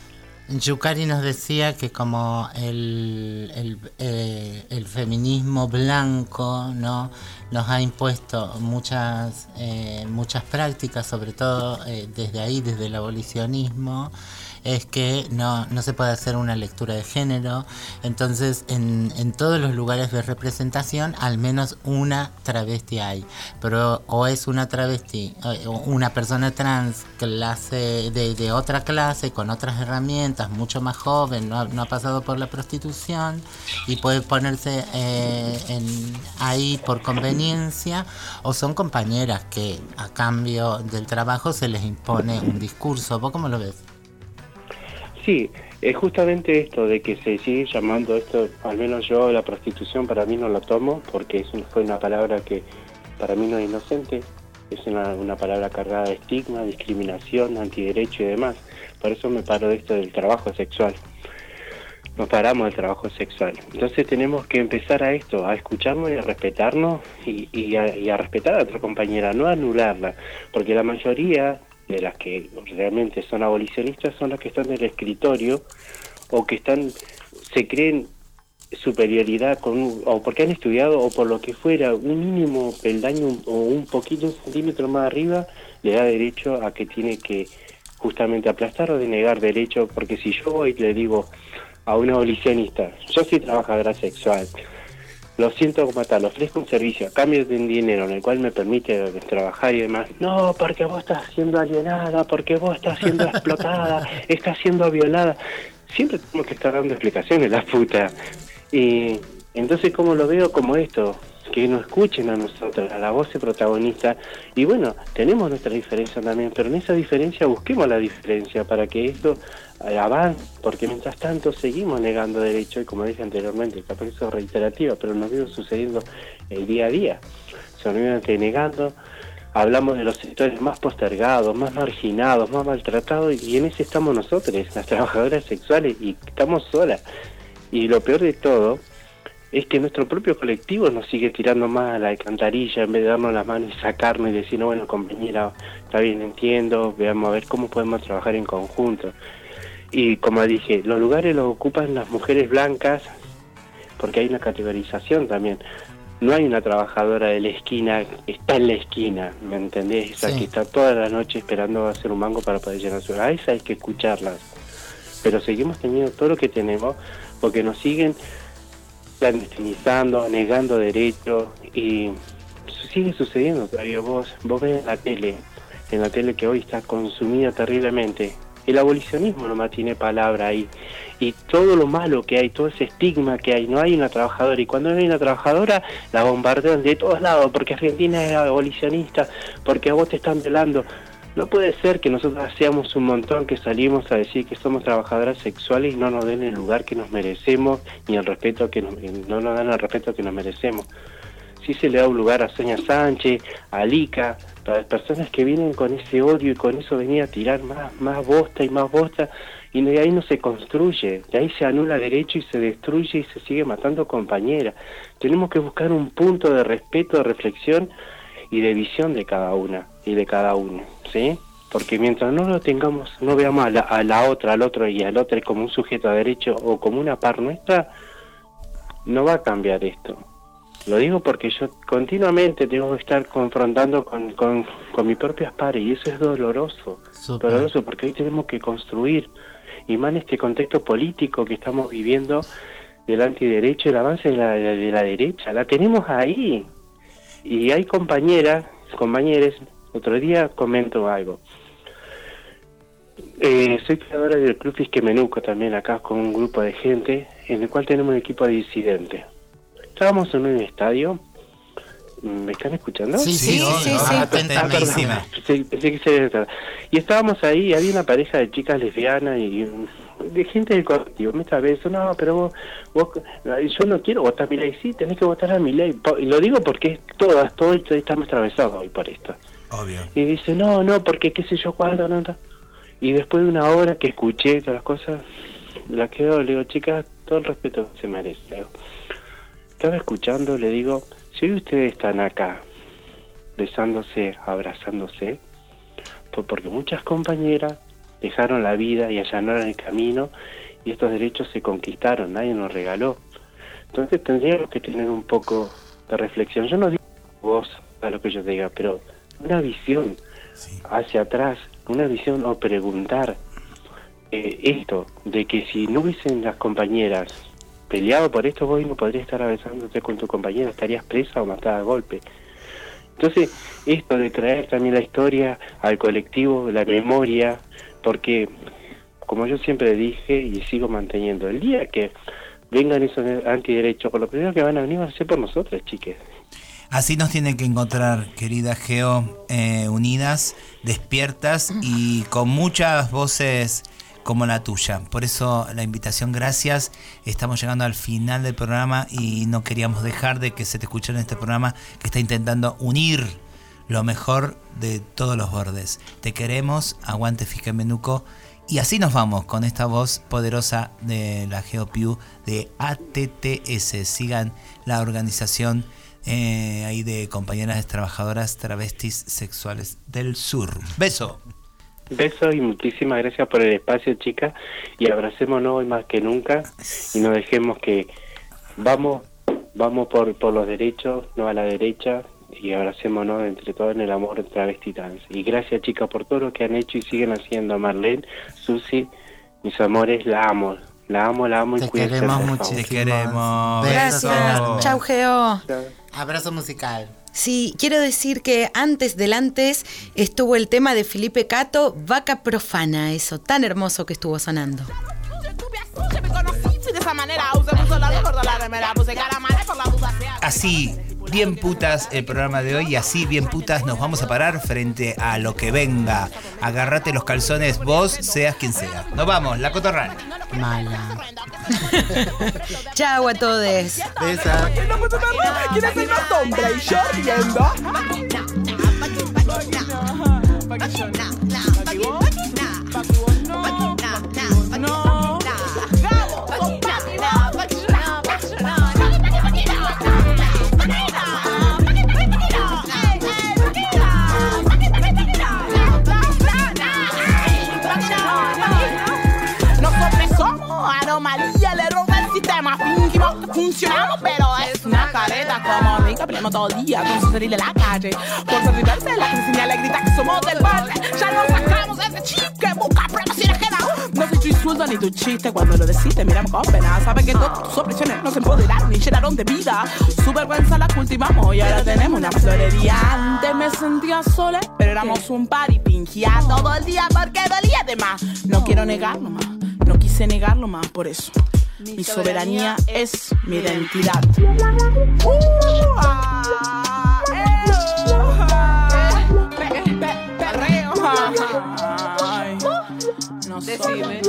Yukari nos decía que como el, el, eh, el feminismo blanco no nos ha impuesto muchas eh, muchas prácticas, sobre todo eh, desde ahí, desde el abolicionismo, es que no, no se puede hacer una lectura de género. Entonces, en, en todos los lugares de representación, al menos una travesti hay. Pero o es una travesti, una persona trans clase de, otra clase, con otras herramientas, mucho más joven, no ha, pasado por la prostitución y puede ponerse eh, ahí por conveniencia, o son compañeras que a cambio del trabajo se les impone un discurso. ¿Vos cómo lo ves? Sí, es justamente esto de que se sigue llamando esto, al menos yo la prostitución para mí no la tomo porque es fue una palabra que para mí no es inocente, es una, una palabra cargada de estigma, discriminación, antiderecho y demás. Por eso me paro de esto del trabajo sexual. Nos paramos del trabajo sexual. Entonces tenemos que empezar a esto, a escucharnos y a respetarnos y, y a, y a respetar a otra compañera, no a anularla. Porque la mayoría de las que realmente son abolicionistas son las que están en el escritorio o que están se creen superioridad con o porque han estudiado o por lo que fuera un mínimo peldaño o un poquito un centímetro más arriba le da derecho a que tiene que justamente aplastar o denegar derecho porque si yo voy y le digo a un abolicionista yo soy trabajadora sexual lo siento como tal, ofrezco un servicio a cambio de un dinero en el cual me permite trabajar y demás. No, porque vos estás siendo alienada, porque vos estás siendo [laughs] explotada, estás siendo violada. Siempre tenemos que estar dando explicaciones, la puta. Y entonces, ¿cómo lo veo? Como esto, que nos escuchen a nosotros, a la voz de protagonista. Y bueno, tenemos nuestra diferencia también, pero en esa diferencia busquemos la diferencia para que esto eh, avance, porque mientras tanto seguimos negando derechos y como dije anteriormente, capaz eso es reiterativa, pero nos viene sucediendo el día a día. Se nos viene negando, hablamos de los sectores más postergados, más marginados, más maltratados, y en ese estamos nosotros, las trabajadoras sexuales, y estamos solas. Y lo peor de todo es que nuestro propio colectivo nos sigue tirando más a la alcantarilla en vez de darnos las manos y sacarnos y decir, no, bueno, compañera, está bien, entiendo, veamos a ver cómo podemos trabajar en conjunto. Y como dije, los lugares los ocupan las mujeres blancas porque hay una categorización también. No hay una trabajadora de la esquina, está en la esquina, ¿me entendés? Esa Sí. que está toda la noche esperando hacer un mango para poder llenar su A esa hay que escucharlas. Pero seguimos teniendo todo lo que tenemos porque nos siguen clandestinizando, negando derechos y sigue sucediendo todavía. Vos, vos ves en la tele, en la tele que hoy está consumida terriblemente. El abolicionismo nomás tiene palabra ahí. Y todo lo malo que hay, todo ese estigma que hay, no hay una trabajadora. Y cuando no hay una trabajadora, la bombardean de todos lados, porque Argentina es abolicionista, porque a vos te están velando. No puede ser que nosotros seamos un montón que salimos a decir que somos trabajadoras sexuales y no nos den el lugar que nos merecemos, ni el respeto que nos, no nos dan el respeto que nos merecemos sí se le da un lugar a Sonia Sánchez, a Lica, para las personas que vienen con ese odio y con eso venir a tirar más, más bosta y más bosta, y de ahí no se construye, de ahí se anula derecho y se destruye y se sigue matando compañeras. Tenemos que buscar un punto de respeto, de reflexión y de visión de cada una y de cada uno, ¿sí? Porque mientras no lo tengamos, no veamos a la, a la otra, al otro y al otro como un sujeto de derecho o como una par nuestra, no va a cambiar esto. Lo digo porque yo continuamente tengo que estar confrontando con, con, con mis propias pares y eso es doloroso. Doloroso porque hoy tenemos que construir, y más en este contexto político que estamos viviendo del antiderecho, el avance de la, de la derecha. La tenemos ahí. Y hay compañeras, compañeros, otro día comento algo. Eh, soy creadora del Club Fisquemenuco también acá con un grupo de gente en el cual tenemos un equipo de disidentes. Estábamos en un estadio. ¿Me están escuchando? Sí, sí, sí, sí, sí. Ah. Sí, pensé que se había- Y estábamos ahí, y había una pareja de chicas lesbianas y um, de gente del colectivo. Me estaba eso, no, pero vos, vos, yo no quiero votar a mi ley. Sí, tenés que votar a mi ley. Y lo digo porque todas, todo esto estamos atravesados hoy por esto. Obvio. Y dice, no, no, porque qué sé yo cuándo, no, no. Y después de una hora que escuché todas las cosas, la quedo, le digo, chicas, todo el respeto que se merece. Estaba escuchando, le digo, si hoy ustedes están acá, besándose, abrazándose, pues porque muchas compañeras dejaron la vida y allanaron el camino y estos derechos se conquistaron, nadie nos regaló. Entonces tendríamos que tener un poco de reflexión. Yo no digo vos a lo que yo diga, pero una visión hacia atrás, una visión o preguntar eh, esto, de que si no hubiesen las compañeras peleado por esto, vos no podrías estar besándote con tu compañera, estarías presa o matada a golpe. Entonces, esto de traer también la historia al colectivo, la memoria, porque, como yo siempre dije y sigo manteniendo, el día que vengan esos antiderechos, por lo primero que van a venir van a ser por nosotros, chiques. Así nos tienen que encontrar, querida Geo, eh, unidas, despiertas y con muchas voces como la tuya. Por eso la invitación, gracias. Estamos llegando al final del programa y no queríamos dejar de que se te escuchara en este programa que está intentando unir lo mejor de todos los bordes. Te queremos, aguante Fija Menuco. Y así nos vamos con esta voz poderosa de la GeoPiu de ATTS. Sigan la organización eh, ahí de compañeras trabajadoras travestis sexuales del sur. Beso. Besos y muchísimas gracias por el espacio, chicas. Y abracémonos hoy más que nunca y no dejemos que vamos vamos por, por los derechos, no a la derecha, y abracémonos entre todos en el amor de Travesti Dance. Y gracias, chicas, por todo lo que han hecho y siguen haciendo. Marlene, Susi, mis amores, la amo. La amo, la amo y Te cuídense, queremos muchísimo. Te queremos. Gracias. Chau, Geo. Abrazo musical. Sí, quiero decir que antes del antes estuvo el tema de Felipe Cato, Vaca Profana, eso tan hermoso que estuvo sonando. Mucho. Así, bien putas el programa de hoy y así bien putas nos vamos a parar frente a lo que venga. Agarrate los calzones vos, seas quien sea. Nos vamos, la cotorral. Mala. Chau a todos. Besa. ¿Quién es el más hombre? Y yo riendo. Anomalía, le roba el sistema. Fingimos que funcionamos, pero es una careta como rica. Peleamos todo el día con salir de la calle. Por derribarse, la cristiana le grita que somos del barrio. Ya nos sacamos ese chip que busca pruebas y queda. No soy tu insulto ni tu chiste cuando lo decís, te miramos con pena. Sabes que todas tus opresiones nos empoderaron y llenaron de vida. Su vergüenza la cultivamos y ahora tenemos una florería. Antes me sentía sola, pero éramos un par y fingía todo el día porque dolía de más. No quiero negarlo más, no quise negarlo más por eso. Mi, soberanía, es mi identidad. No Decime.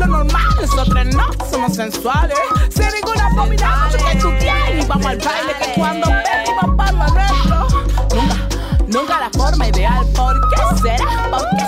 Lo normal? Nosotros no somos sensuales. Sin ninguna abominación, yo estoy bien. Y vamos al baile que cuando venimos para lo nuestro. Nunca, nunca la forma ideal. ¿Por qué será? ¿Por qué?